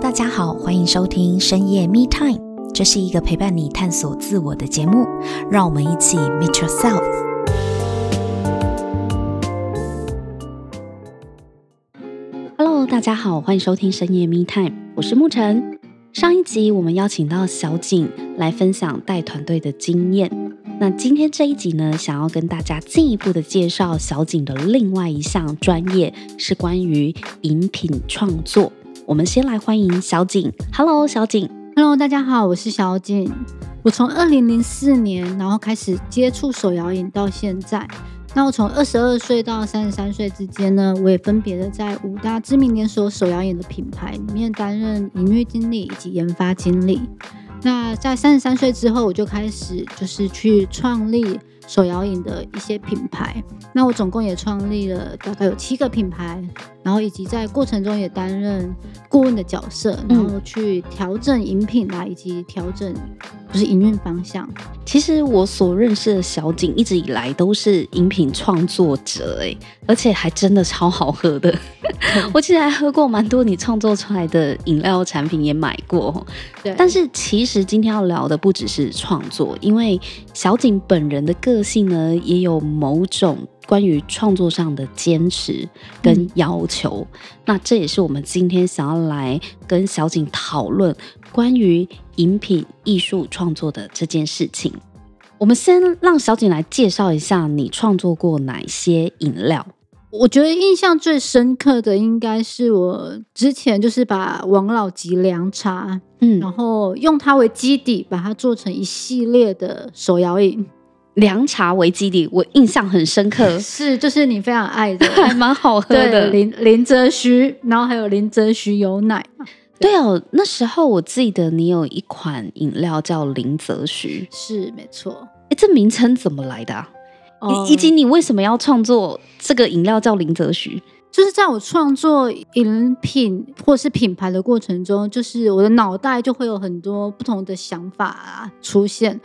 大家好，欢迎收听深夜 Me Time，这是一个陪伴你探索自我的节目，让我们一起 Meet Yourself。Hello，大家好，欢迎收听深夜 Me Time，我是沐晨。上一集我们邀请到小景来分享带团队的经验，那今天这一集呢，想要跟大家进一步的介绍小景的另外一项专业，是关于饮品创作。我们先来欢迎小景。Hello，小景。Hello，大家好，我是小景。我从二零零四年，然后开始接触手摇饮到现在。那我从二十二岁到三十三岁之间呢，我也分别的在五大知名连锁手摇饮的品牌里面担任营运经理以及研发经理。那在三十三岁之后，我就开始就是去创立。手摇饮的一些品牌，那我总共也创立了大概有七个品牌，然后以及在过程中也担任顾问的角色，然后去调整饮品啊，以及调整就是营运方向。其实我所认识的小景一直以来都是饮品创作者，哎，而且还真的超好喝的。我其实还喝过蛮多你创作出来的饮料产品，也买过。对，但是其实今天要聊的不只是创作，因为小景本人的个个性呢，也有某种关于创作上的坚持跟要求。嗯、那这也是我们今天想要来跟小景讨论关于饮品艺术创作的这件事情。我们先让小景来介绍一下你创作过哪些饮料。我觉得印象最深刻的应该是我之前就是把王老吉凉茶，嗯，然后用它为基底，把它做成一系列的手摇饮。凉茶为基底，我印象很深刻，是就是你非常爱的，还蛮好喝的林林则徐，然后还有林则徐有奶。对哦，那时候我记得你有一款饮料叫林则徐，是没错。哎，这名称怎么来的啊？以以及你为什么要创作这个饮料叫林则徐？就是在我创作饮品或是品牌的过程中，就是我的脑袋就会有很多不同的想法啊出现。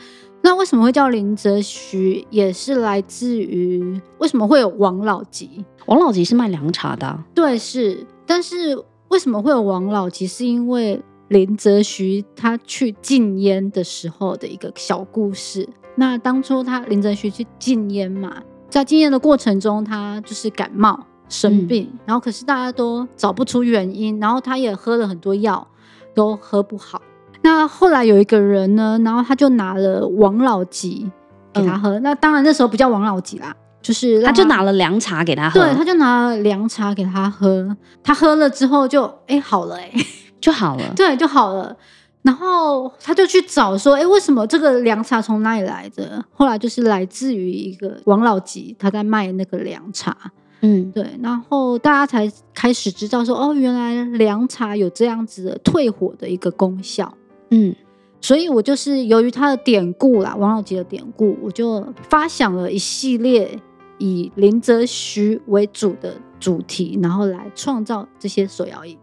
那为什么会叫林则徐？也是来自于为什么会有王老吉？王老吉是卖凉茶的啊，对，是。但是为什么会有王老吉？是因为林则徐他去禁烟的时候的一个小故事。那当初他林则徐去禁烟嘛，在禁烟的过程中，他就是感冒生病，嗯，然后可是大家都找不出原因，然后他也喝了很多药，都喝不好。那后来有一个人呢，然后他就拿了王老吉给他喝。嗯、那当然那时候不叫王老吉啦，就是他，他就拿了凉茶给他喝。对，他就拿了凉茶给他喝。他喝了之后就哎好了哎，就好了。对，就好了。然后他就去找说，哎，为什么这个凉茶从哪里来的？后来就是来自于一个王老吉他在卖那个凉茶。嗯，对。然后大家才开始知道说，哦，原来凉茶有这样子的退火的一个功效。嗯，所以我就是由于他的典故啦，王老吉的典故，我就发想了一系列以林则徐为主的主题，然后来创造这些手摇椅。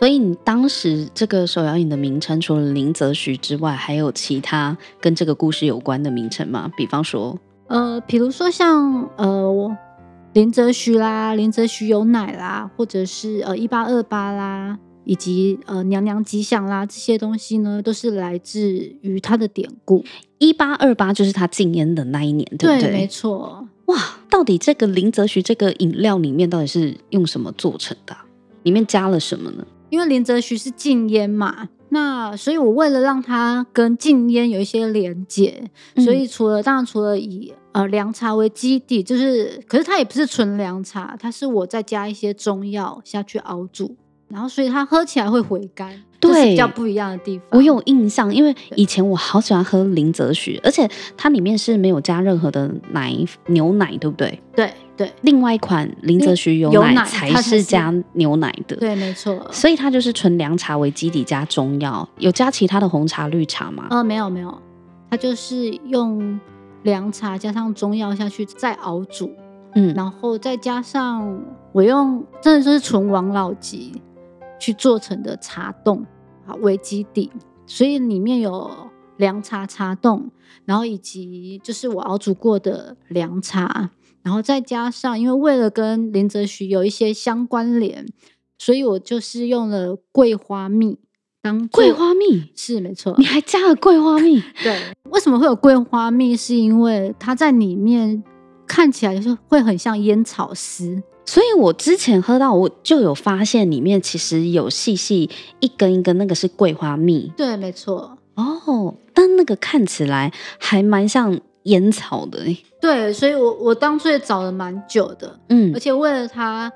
所以你当时这个手摇影的名称，除了林则徐之外，还有其他跟这个故事有关的名称吗？比方说，呃，比如说像呃林则徐啦，林则徐有奶啦，或者是呃一八二八啦。以及呃娘娘吉祥啦，这些东西呢，都是来自于他的典故。一八二八就是他禁烟的那一年，对不对？对，没错。哇，到底这个林则徐这个饮料里面到底是用什么做成的？里面加了什么呢？因为林则徐是禁烟嘛，那所以我为了让它跟禁烟有一些连结，所以除了、嗯、当然除了以呃凉茶为基底，就是可是它也不是纯凉茶，它是我再加一些中药下去熬煮。然后，所以它喝起来会回甘，对，是比较不一样的地方。我有印象，因为以前我好喜欢喝林则徐，而且它里面是没有加任何的奶牛奶，对不对？对对。另外一款林则徐有奶才是加牛奶的，对，没错。所以它就是纯凉茶为基底加中药，有加其他的红茶、绿茶吗？呃，没有没有，它就是用凉茶加上中药下去再熬煮，嗯，然后再加上我用真的就是纯王老吉。去做成的茶冻啊为基底，所以里面有凉茶茶冻，然后以及就是我熬煮过的凉茶，然后再加上因为为了跟林则徐有一些相关联，所以我就是用了桂花蜜当桂花蜜，是没错，你还加了桂花蜜？对，为什么会有桂花蜜？是因为它在里面看起来就是会很像烟草丝，所以我之前喝到我就有发现里面其实有细细一根一根，那个是桂花蜜。对，没错。哦，但那个看起来还蛮像烟草的。对，所以我我当初也找了蛮久的，嗯，而且为了它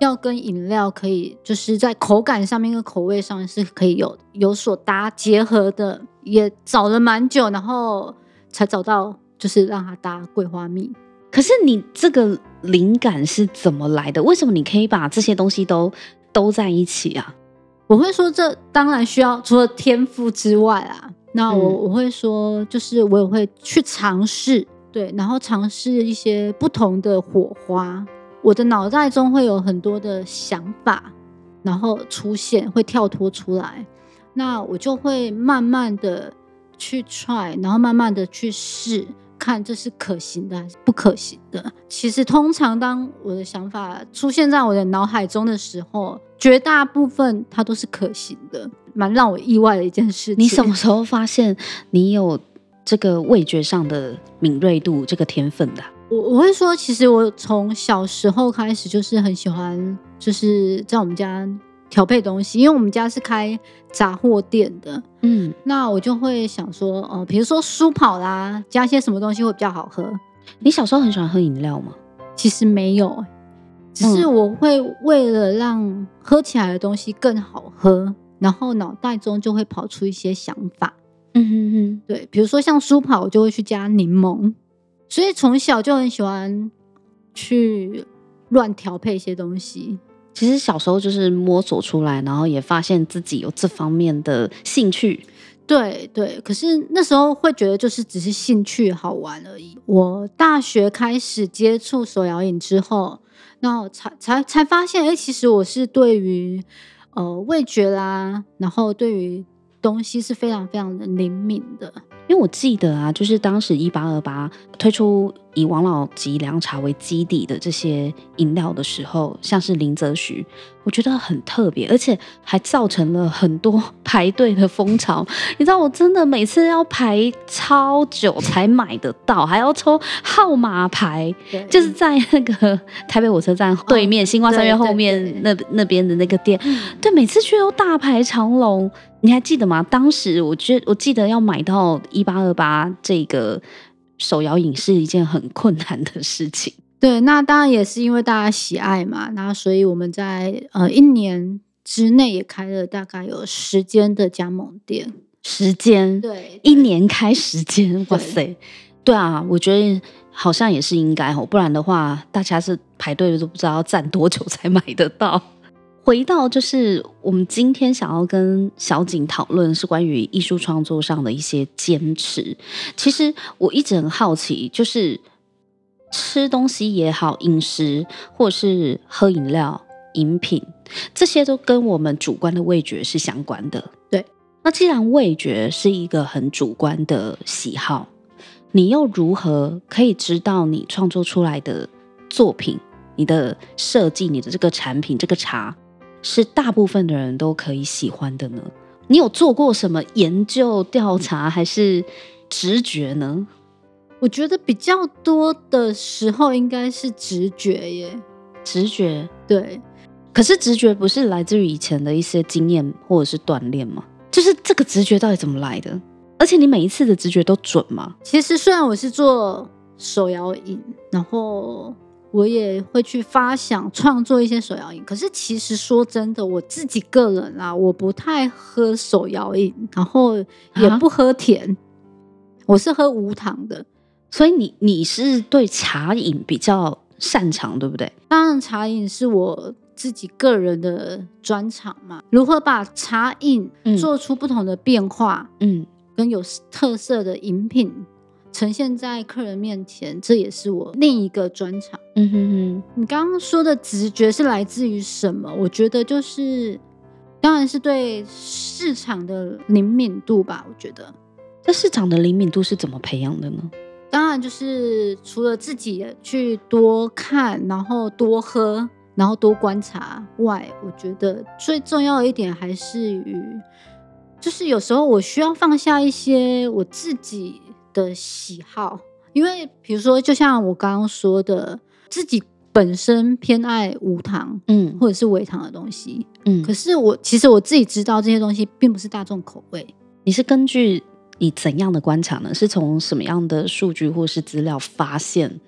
要跟饮料可以就是在口感上面跟口味上是可以有有所搭结合的，也找了蛮久，然后才找到就是让它搭桂花蜜。可是你这个灵感是怎么来的？为什么你可以把这些东西都都在一起啊？我会说，这当然需要除了天赋之外啊，那我我会说，就是我也会去尝试，对，然后尝试一些不同的火花。我的脑袋中会有很多的想法，然后出现，会跳脱出来，那我就会慢慢的去 try，然后慢慢的去试。看这是可行的还是不可行的？其实通常当我的想法出现在我的脑海中的时候，绝大部分它都是可行的，蛮让我意外的一件事情。你什么时候发现你有这个味觉上的敏锐度、这个天分的？我我会说，其实我从小时候开始就是很喜欢，就是在我们家。调配东西，因为我们家是开杂货店的，嗯，那我就会想说，哦、呃，比如说舒跑啦，加些什么东西会比较好喝。你小时候很喜欢喝饮料吗？其实没有，只是我会为了让喝起来的东西更好喝，然后脑袋中就会跑出一些想法。嗯哼哼，对，比如说像舒跑，我就会去加柠檬，所以从小就很喜欢去乱调配一些东西。其实小时候就是摸索出来，然后也发现自己有这方面的兴趣。对对，可是那时候会觉得就是只是兴趣好玩而已。我大学开始接触手摇饮之后，然后才才才发现，哎，其实我是对于呃味觉啦，然后对于东西是非常非常的灵敏的。因为我记得啊，就是当时一八二八推出以王老吉凉茶为基底的这些饮料的时候，像是林则徐，我觉得很特别，而且还造成了很多排队的风潮。你知道，我真的每次要排超久才买得到，还要抽号码牌，就是在那个台北火车站对面、哦、新光三院后面那那边的那个店，对，每次去都大排长龙。你还记得吗？当时我觉得，我记得要买到一八二八这个手摇饮是一件很困难的事情。对，那当然也是因为大家喜爱嘛。那所以我们在呃一年之内也开了大概有十间的加盟店。十间？对，对，一年开十间，哇塞！对，对啊，我觉得好像也是应该哦，不然的话，大家是排队都不知道要站多久才买得到。回到就是我们今天想要跟小景讨论是关于艺术创作上的一些坚持。其实我一直很好奇，就是吃东西也好，饮食或是喝饮料、饮品，这些都跟我们主观的味觉是相关的。对，那既然味觉是一个很主观的喜好，你又如何可以知道你创作出来的作品、你的设计、你的这个产品、这个茶？是大部分的人都可以喜欢的呢？你有做过什么研究调查，还是直觉呢？我觉得比较多的时候应该是直觉耶。直觉，对。可是直觉不是来自于以前的一些经验或者是锻炼吗？就是这个直觉到底怎么来的？而且你每一次的直觉都准吗？其实虽然我是做手摇饮，然后。我也会去发想创作一些手摇饮，可是其实说真的，我自己个人啊，我不太喝手摇饮，然后也不喝甜，啊、我是喝无糖的。所以你你是对茶饮比较擅长，对不对？当然，茶饮是我自己个人的专长嘛。如何把茶饮做出不同的变化，嗯，跟有特色的饮品。呈现在客人面前，这也是我另一个专长。嗯哼哼，你刚刚说的直觉是来自于什么？我觉得就是，当然是对市场的灵敏度吧。我觉得，这市场的灵敏度是怎么培养的呢？当然就是除了自己去多看，然后多喝，然后多观察外，我觉得最重要的一点还是于，就是有时候我需要放下一些我自己的喜好，因为比如说，就像我刚刚说的，自己本身偏爱无糖，嗯，或者是微糖的东西，嗯，可是我其实我自己知道这些东西并不是大众口味。你是根据你怎样的观察呢？是从什么样的数据或是资料发现？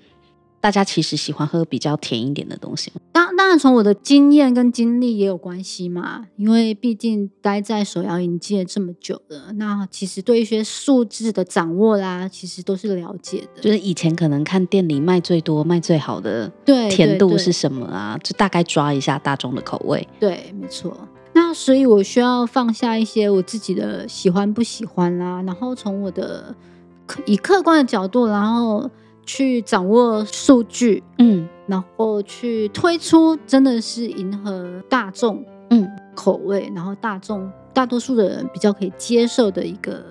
大家其实喜欢喝比较甜一点的东西。当当然，从我的经验跟经历也有关系嘛。因为毕竟待在手摇饮界这么久了，那其实对一些数字的掌握啦，其实都是了解的。就是以前可能看店里卖最多、卖最好的，对甜度是什么啊？就大概抓一下大众的口味。对，没错。那所以我需要放下一些我自己的喜欢不喜欢啦，然后从我的以客观的角度，然后。去掌握数据，嗯，然后去推出真的是迎合大众，嗯，口味，然后大众大多数的人比较可以接受的一个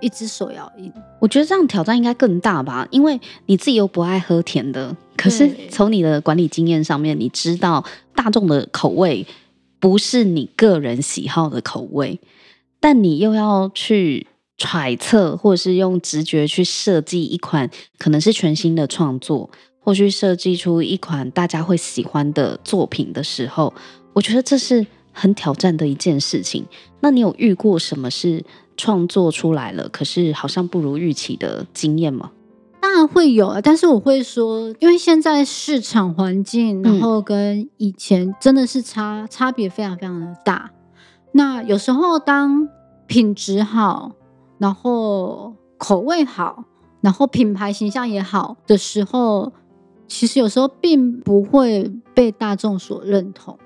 一只手摇饮。我觉得这样挑战应该更大吧，因为你自己又不爱喝甜的，可是从你的管理经验上面，你知道大众的口味不是你个人喜好的口味，但你又要去。揣测，或者是用直觉去设计一款可能是全新的创作，或去设计出一款大家会喜欢的作品的时候，我觉得这是很挑战的一件事情。那你有遇过什么是创作出来了，可是好像不如预期的经验吗？当然会有啊，但是我会说，因为现在市场环境，然后跟以前真的是差差别非常非常的大。那有时候当品质好。然后口味好，然后品牌形象也好的时候，其实有时候并不会被大众所认同。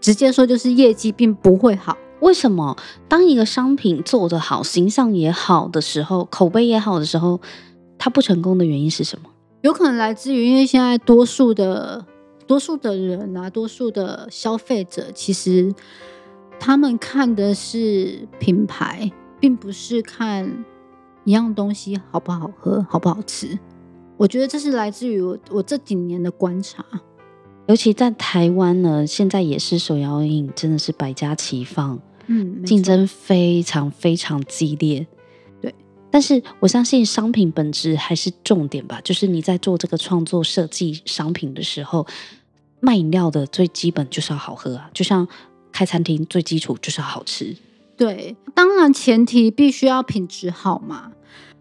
直接说就是业绩并不会好。为什么？当一个商品做得好，形象也好的时候，口碑也好的时候，它不成功的原因是什么？有可能来自于因为现在多数的多数的人啊，多数的消费者，其实他们看的是品牌。并不是看一样东西好不好喝、好不好吃，我觉得这是来自于我我这几年的观察。尤其在台湾呢，现在也是手摇饮真的是百家齐放，嗯，竞争非常非常激烈。对，但是我相信商品本质还是重点吧，就是你在做这个创作设计商品的时候，卖饮料的最基本就是要好喝啊，就像开餐厅最基础就是要好吃。对，当然前提必须要品质好嘛。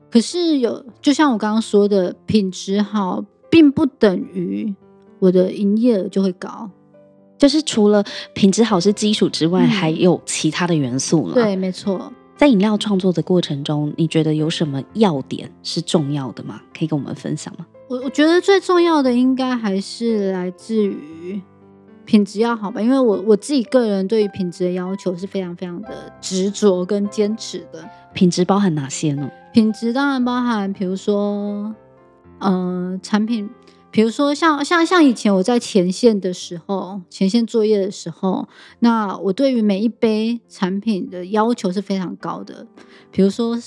可是有，就像我刚刚说的，品质好并不等于我的营业额就会高。就是除了品质好是基础之外，嗯，还有其他的元素了。对，没错。在饮料创作的过程中，你觉得有什么要点是重要的吗？可以跟我们分享吗？我我觉得最重要的应该还是来自于。品质要好吧，因为我我自己个人对于品质的要求是非常非常的执着跟坚持的。品质包含哪些呢？品质当然包含，比如说，呃，产品，比如说像像像以前我在前线的时候，前线作业的时候，那我对于每一杯产品的要求是非常高的，比如说，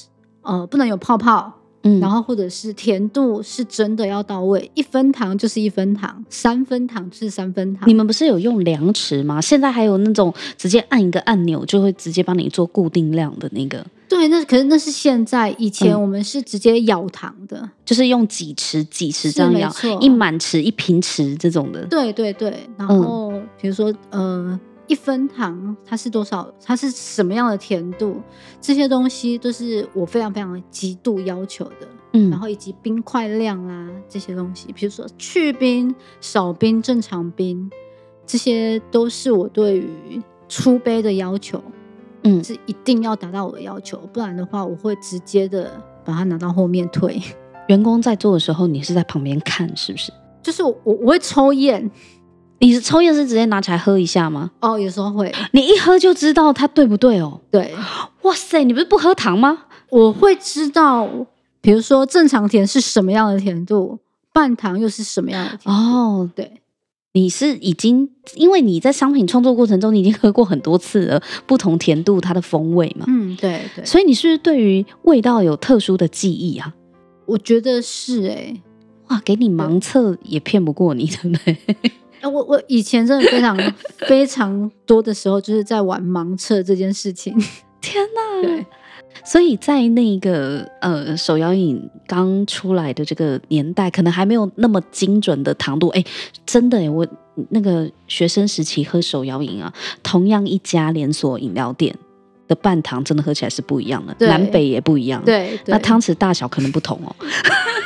呃，不能有泡泡。嗯，然后或者是甜度是真的要到位，一分糖就是一分糖，三分糖就是三分糖。你们不是有用量尺吗？现在还有那种直接按一个按钮就会直接帮你做固定量的那个。对，那可是那是现在，以前我们是直接舀糖的，嗯、就是用几匙几匙这样舀，一满匙一平匙这种的。对对对，然后、嗯、比如说呃。一分糖它是多少？它是什么样的甜度？这些东西都是我非常非常极度要求的。嗯，然后以及冰块量啊这些东西，比如说去冰、少冰、正常冰，这些都是我对于出杯的要求。嗯，是一定要达到我的要求，不然的话我会直接的把它拿到后面退。员工在做的时候，你是在旁边看是不是？就是我我会抽验。你是抽烟是直接拿起来喝一下吗？哦，有时候会。你一喝就知道它对不对哦？对。哇塞，你不是不喝糖吗？我会知道，比如说正常甜是什么样的甜度，半糖又是什么样的甜度。哦，对。你是已经因为你在商品创作过程中，你已经喝过很多次了，不同甜度它的风味嘛。嗯，对对。所以你是不是对于味道有特殊的记忆啊？我觉得是哎、欸。哇，给你盲测也骗不过你，对不对？哎，我我以前真的非常非常多的时候，就是在玩盲测这件事情。天哪！对，所以在那个呃手摇饮刚出来的这个年代，可能还没有那么精准的糖度。哎，真的哎，我那个学生时期喝手摇饮啊，同样一家连锁饮料店的半糖，真的喝起来是不一样的，南北也不一样。对，对那汤匙大小可能不同哦。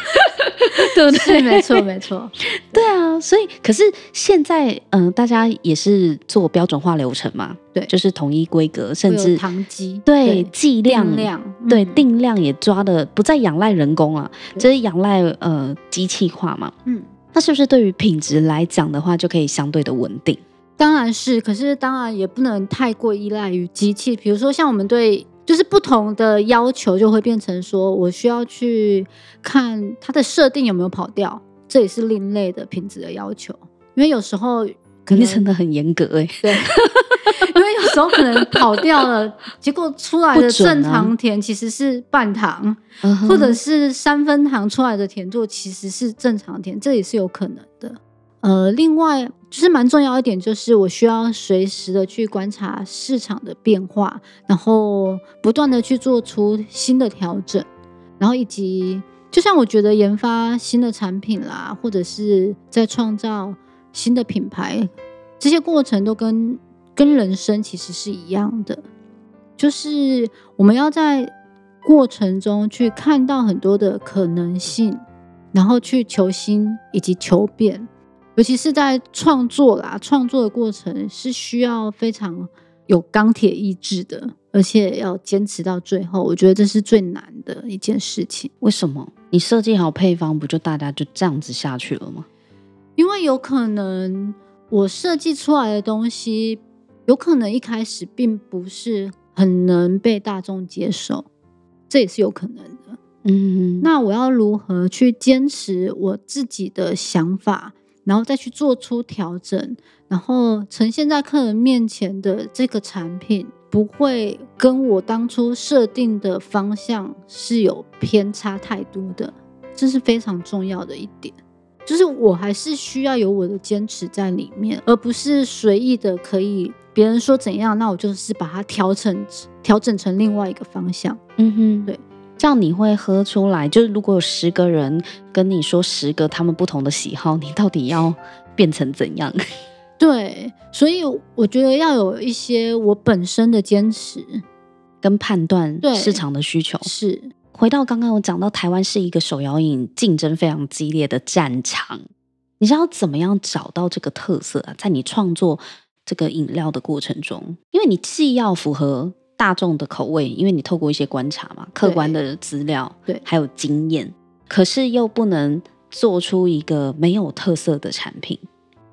对不对？没错，没错。对啊，所以可是现在，嗯、呃，大家也是做标准化流程嘛，对，就是统一规格，甚至糖机，对，剂量量，对，定量也抓的不再仰赖人工了，就是仰赖呃机器化嘛。嗯，那是不是对于品质来讲的话，就可以相对的稳定？当然是，可是当然也不能太过依赖于机器，比如说像我们对。就是不同的要求，就会变成说我需要去看它的设定有没有跑掉，这也是另类的品质的要求。因为有时候肯定真的很严格哎，对，因为有时候可能跑掉了，结果出来的正常甜其实是半糖，啊、或者是三分糖出来的甜度其实是正常甜，这也是有可能的。呃，另外就是蛮重要一点，就是我需要随时的去观察市场的变化，然后不断的去做出新的调整，然后以及就像我觉得研发新的产品啦，或者是在创造新的品牌，这些过程都跟跟人生其实是一样的，就是我们要在过程中去看到很多的可能性，然后去求新以及求变。尤其是在创作啦，创作的过程是需要非常有钢铁意志的，而且要坚持到最后。我觉得这是最难的一件事情。为什么？你设计好配方，不就大家就这样子下去了吗？因为有可能我设计出来的东西，有可能一开始并不是很能被大众接受，这也是有可能的。嗯，那我要如何去坚持我自己的想法？然后再去做出调整，然后呈现在客人面前的这个产品不会跟我当初设定的方向是有偏差太多的，这是非常重要的一点。就是我还是需要有我的坚持在里面，而不是随意的可以别人说怎样，那我就是把它调成调整成另外一个方向。嗯哼，对。这样你会喝出来，就是如果有十个人跟你说十个他们不同的喜好，你到底要变成怎样？对，所以我觉得要有一些我本身的坚持跟判断市场的需求。是回到刚刚我讲到台湾是一个手摇饮竞争非常激烈的战场，你知道怎么样找到这个特色啊？在你创作这个饮料的过程中，因为你既要符合。大众的口味，因为你透过一些观察嘛，客观的资料，对，还有经验，可是又不能做出一个没有特色的产品，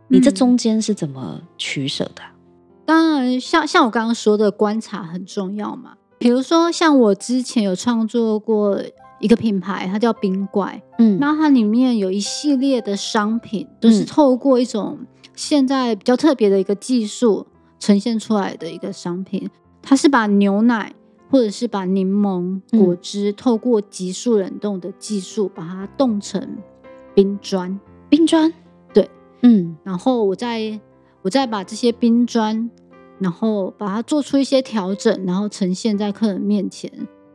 你这中间是怎么取舍的？嗯，当然，像像我刚刚说的，观察很重要嘛。比如说，像我之前有创作过一个品牌，它叫冰怪，嗯，那它里面有一系列的商品，都是透过一种现在比较特别的一个技术呈现出来的一个商品。它是把牛奶或者是把柠檬果汁透过急速冷冻的技术把它冻成冰砖，冰砖，对，嗯，然后我再我再把这些冰砖，然后把它做出一些调整，然后呈现在客人面前。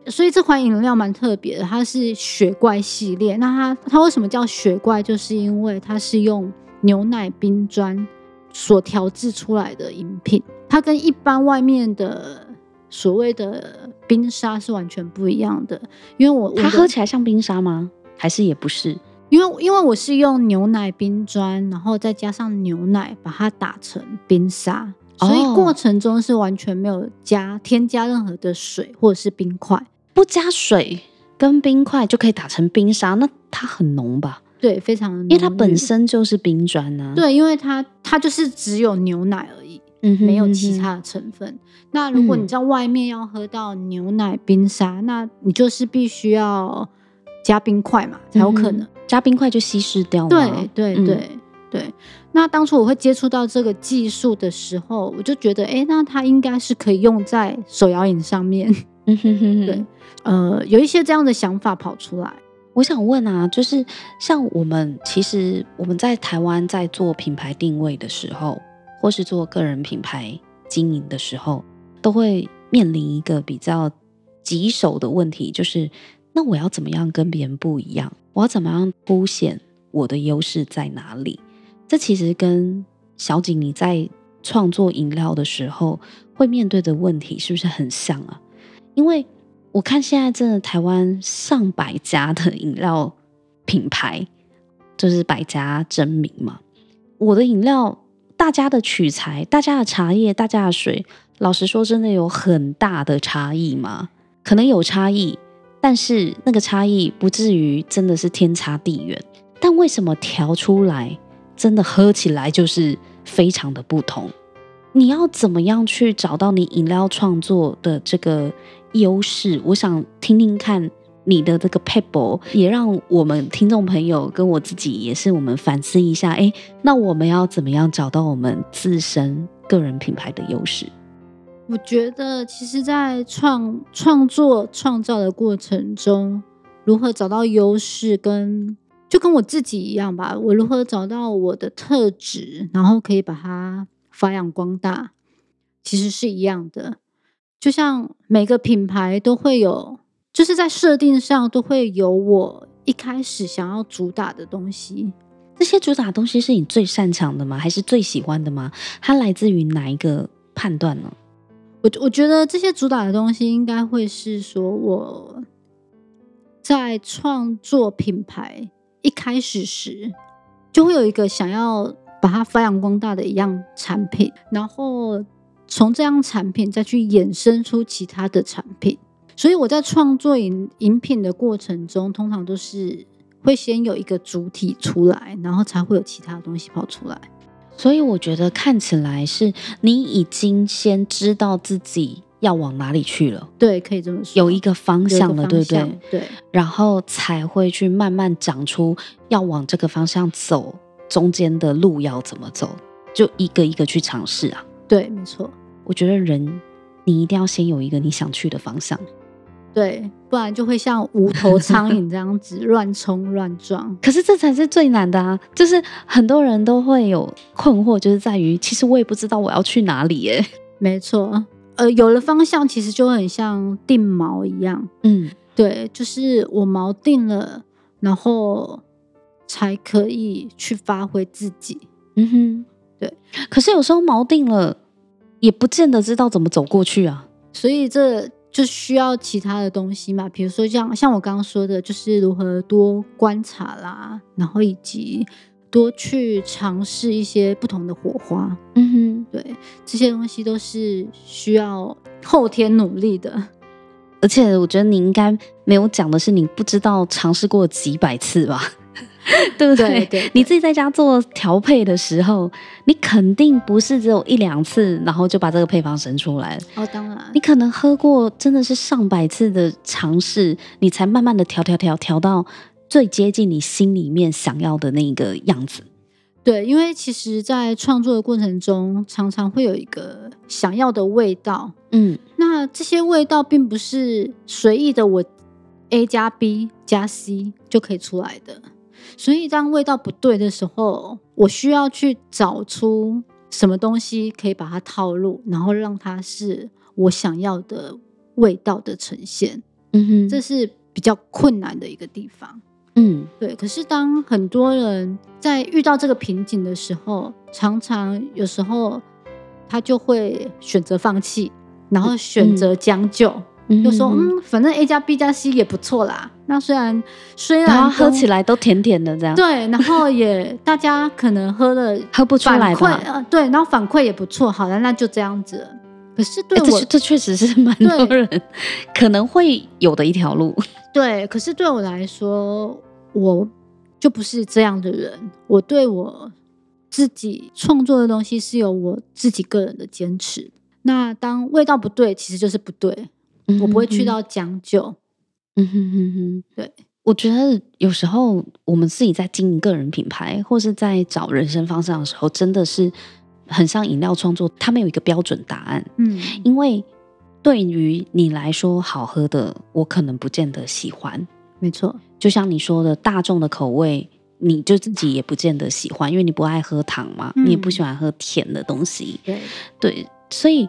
所以这款饮料蛮特别的，它是雪怪系列。那它它为什么叫雪怪？就是因为它是用牛奶冰砖所调制出来的饮品。它跟一般外面的所谓的冰沙是完全不一样的，因为我它喝起来像冰沙吗？还是也不是？因为因为我是用牛奶冰砖，然后再加上牛奶把它打成冰沙，哦，所以过程中是完全没有加添加任何的水或者是冰块，不加水跟冰块就可以打成冰沙，那它很浓吧？对，非常浓，因为它本身就是冰砖呢，啊。对，因为它它就是只有牛奶而已。嗯，没有其他的成分，嗯。那如果你在外面要喝到牛奶冰沙，嗯，那你就是必须要加冰块嘛，才有可能。嗯，加冰块就稀释掉了。对对对，嗯，对。那当初我会接触到这个技术的时候，我就觉得，哎，那它应该是可以用在手摇饮上面。嗯哼哼哼。对，呃，有一些这样的想法跑出来。我想问啊，就是像我们其实我们在台湾在做品牌定位的时候，或是做个人品牌经营的时候，都会面临一个比较棘手的问题，就是那我要怎么样跟别人不一样？我要怎么样凸显我的优势在哪里？这其实跟小景你在创作饮料的时候会面对的问题是不是很像啊？因为我看现在真的台湾上百家的饮料品牌，就是百家争鸣嘛。我的饮料，大家的取材、大家的茶叶、大家的水，老实说，真的有很大的差异吗？可能有差异，但是那个差异不至于真的是天差地远。但为什么调出来，真的喝起来就是非常的不同？你要怎么样去找到你饮料创作的这个优势？我想听听看你的这个撇步，也让我们听众朋友跟我自己也是我们反思一下。哎，那我们要怎么样找到我们自身个人品牌的优势？我觉得，其实，在创创作创造的过程中，如何找到优势，跟就跟我自己一样吧。我如何找到我的特质，然后可以把它。发扬光大，其实是一样的。就像每个品牌都会有，就是在设定上都会有我一开始想要主打的东西。这些主打的东西是你最擅长的吗？还是最喜欢的吗？它来自于哪一个判断呢？我我觉得这些主打的东西应该会是说我在创作品牌一开始时就会有一个想要。把它发扬光大的一样产品，然后从这样产品再去衍生出其他的产品。所以我在创作饮饮品的过程中，通常都是会先有一个主体出来，然后才会有其他的东西跑出来。所以我觉得看起来是你已经先知道自己要往哪里去了。对，可以这么说，有一个方向了，对不对？对，然后才会去慢慢长出要往这个方向走。中间的路要怎么走，就一个一个去尝试啊。对，没错。我觉得人，你一定要先有一个你想去的方向。对，不然就会像无头苍蝇这样子 乱冲乱撞。可是这才是最难的啊！就是很多人都会有困惑，就是在于，其实我也不知道我要去哪里耶。没错，呃，有了方向，其实就很像定锚一样。嗯，对，就是我锚定了，然后。才可以去发挥自己。嗯哼，对。可是有时候锚定了，也不见得知道怎么走过去啊。所以这就需要其他的东西嘛，比如说像像我刚刚说的，就是如何多观察啦，然后以及多去尝试一些不同的火花。嗯哼，对，这些东西都是需要后天努力的。而且我觉得你应该没有讲的是，你不知道尝试过几百次吧？对不对？对对对，你自己在家做调配的时候，你肯定不是只有一两次，然后就把这个配方生出来。哦，当然，你可能喝过真的是上百次的尝试，你才慢慢的调调调调到最接近你心里面想要的那个样子。对，因为其实，在创作的过程中，常常会有一个想要的味道。嗯，那这些味道并不是随意的，我 A 加 B 加 C 就可以出来的。所以，当味道不对的时候，我需要去找出什么东西可以把它套入，然后让它是我想要的味道的呈现。嗯哼，这是比较困难的一个地方。嗯，对。可是，当很多人在遇到这个瓶颈的时候，常常有时候他就会选择放弃，然后选择将就。嗯就说嗯，反正 A 加 B 加 C 也不错啦。那虽然虽然喝起来都甜甜的这样，对，然后也 大家可能喝了喝不出来吧？呃，对，然后反馈也不错。好了，那就这样子。可是对我，欸、这确实是蛮多人可能会有的一条路。对，可是对我来说，我就不是这样的人。我对我自己创作的东西是有我自己个人的坚持。那当味道不对，其实就是不对。我不会去到将就，嗯哼哼哼，对，我觉得有时候我们自己在经营个人品牌，或是在找人生方向的时候，真的是很像饮料创作，它没有一个标准答案。嗯，因为对于你来说好喝的，我可能不见得喜欢；没错，就像你说的，大众的口味，你就自己也不见得喜欢，因为你不爱喝糖嘛，嗯、你也不喜欢喝甜的东西。对对，所以。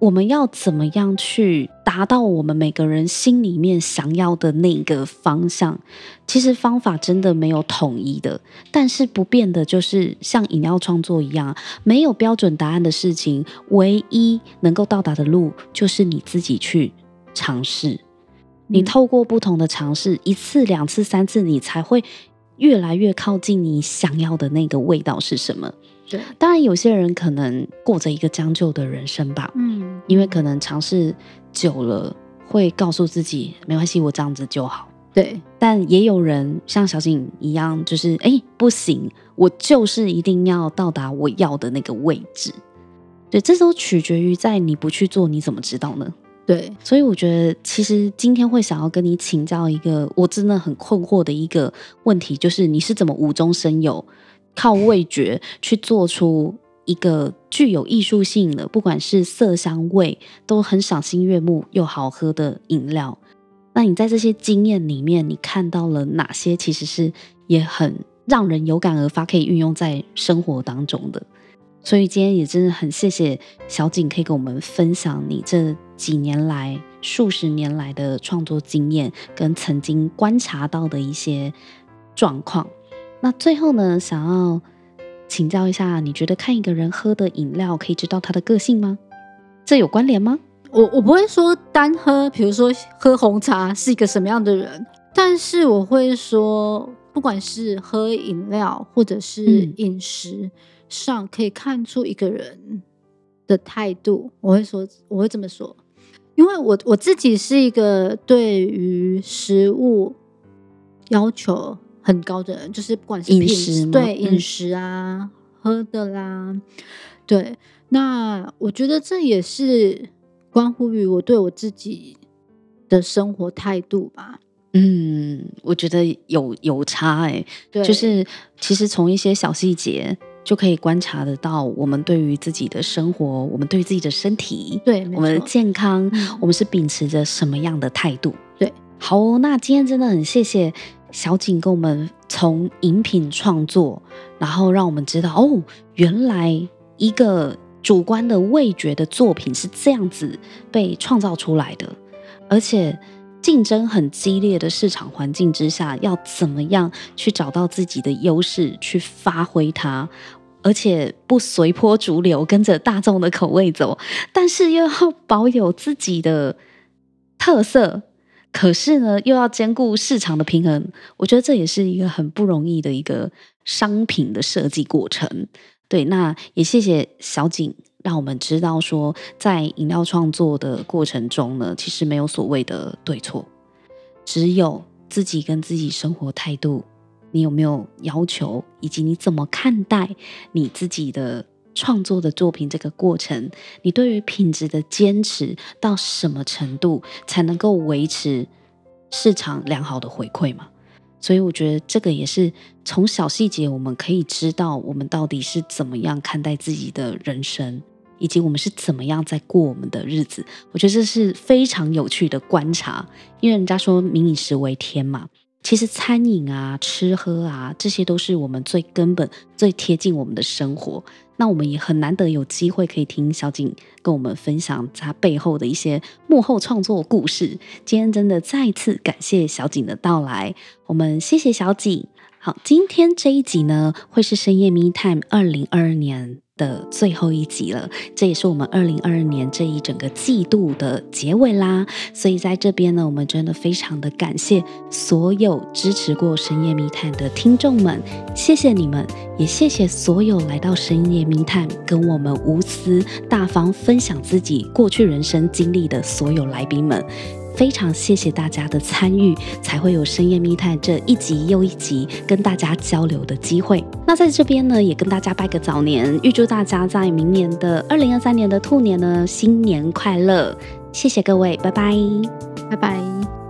我们要怎么样去达到我们每个人心里面想要的那个方向？其实方法真的没有统一的，但是不变的就是像饮料创作一样，没有标准答案的事情，唯一能够到达的路就是你自己去尝试。你透过不同的尝试，一次、两次、三次，你才会越来越靠近你想要的那个味道是什么。对，当然有些人可能过着一个将就的人生吧，嗯，因为可能尝试久了，会告诉自己没关系，我这样子就好。对，但也有人像小景一样，就是哎，不行，我就是一定要到达我要的那个位置。对，这都取决于在你不去做，你怎么知道呢？对，所以我觉得其实今天会想要跟你请教一个我真的很困惑的一个问题，就是你是怎么无中生有？靠味觉去做出一个具有艺术性的，不管是色香味都很赏心悦目又好喝的饮料。那你在这些经验里面，你看到了哪些？其实是也很让人有感而发，可以运用在生活当中的。所以今天也真的很谢谢小景，可以跟我们分享你这几年来、数十年来的创作经验，跟曾经观察到的一些状况。那最后呢，想要请教一下，你觉得看一个人喝的饮料可以知道他的个性吗？这有关联吗？我我不会说单喝，比如说喝红茶是一个什么样的人，但是我会说，不管是喝饮料或者是饮食上，可以看出一个人的态度。我会说，我会这么说，因为我我自己是一个对于食物要求。很高的，就是不管是饮食，对饮食啊、嗯、喝的啦，对，那我觉得这也是关乎于我对我自己的生活态度吧。嗯，我觉得有有差哎、欸，对，就是其实从一些小细节就可以观察得到，我们对于自己的生活，我们对于自己的身体，对我们的健康、嗯，我们是秉持着什么样的态度？对，好、哦，那今天真的很谢谢。小景跟我们从饮品创作，然后让我们知道哦，原来一个主观的味觉的作品是这样子被创造出来的，而且竞争很激烈的市场环境之下，要怎么样去找到自己的优势，去发挥它，而且不随波逐流，跟着大众的口味走，但是又要保有自己的特色。可是呢，又要兼顾市场的平衡，我觉得这也是一个很不容易的一个商品的设计过程。对，那也谢谢小景，让我们知道说，在饮料创作的过程中呢，其实没有所谓的对错，只有自己跟自己生活态度，你有没有要求，以及你怎么看待你自己的。创作的作品这个过程，你对于品质的坚持到什么程度才能够维持市场良好的回馈嘛？所以我觉得这个也是从小细节我们可以知道我们到底是怎么样看待自己的人生，以及我们是怎么样在过我们的日子。我觉得这是非常有趣的观察，因为人家说民以食为天嘛。其实餐饮啊、吃喝啊，这些都是我们最根本、最贴近我们的生活。那我们也很难得有机会可以听小景跟我们分享他背后的一些幕后创作故事。今天真的再次感谢小景的到来，我们谢谢小景。好，今天这一集呢，会是深夜 Me Time 二零二二年的最后一集了，这也是我们二零二二年这一整个季度的结尾啦。所以在这边呢，我们真的非常的感谢所有支持过深夜密探的听众们，谢谢你们，也谢谢所有来到深夜密探跟我们无私大方分享自己过去人生经历的所有来宾们。非常谢谢大家的参与，才会有深夜密探这一集又一集跟大家交流的机会。那在这边呢，也跟大家拜个早年，预祝大家在明年的二零二三年的兔年呢，新年快乐！谢谢各位，拜拜，拜拜。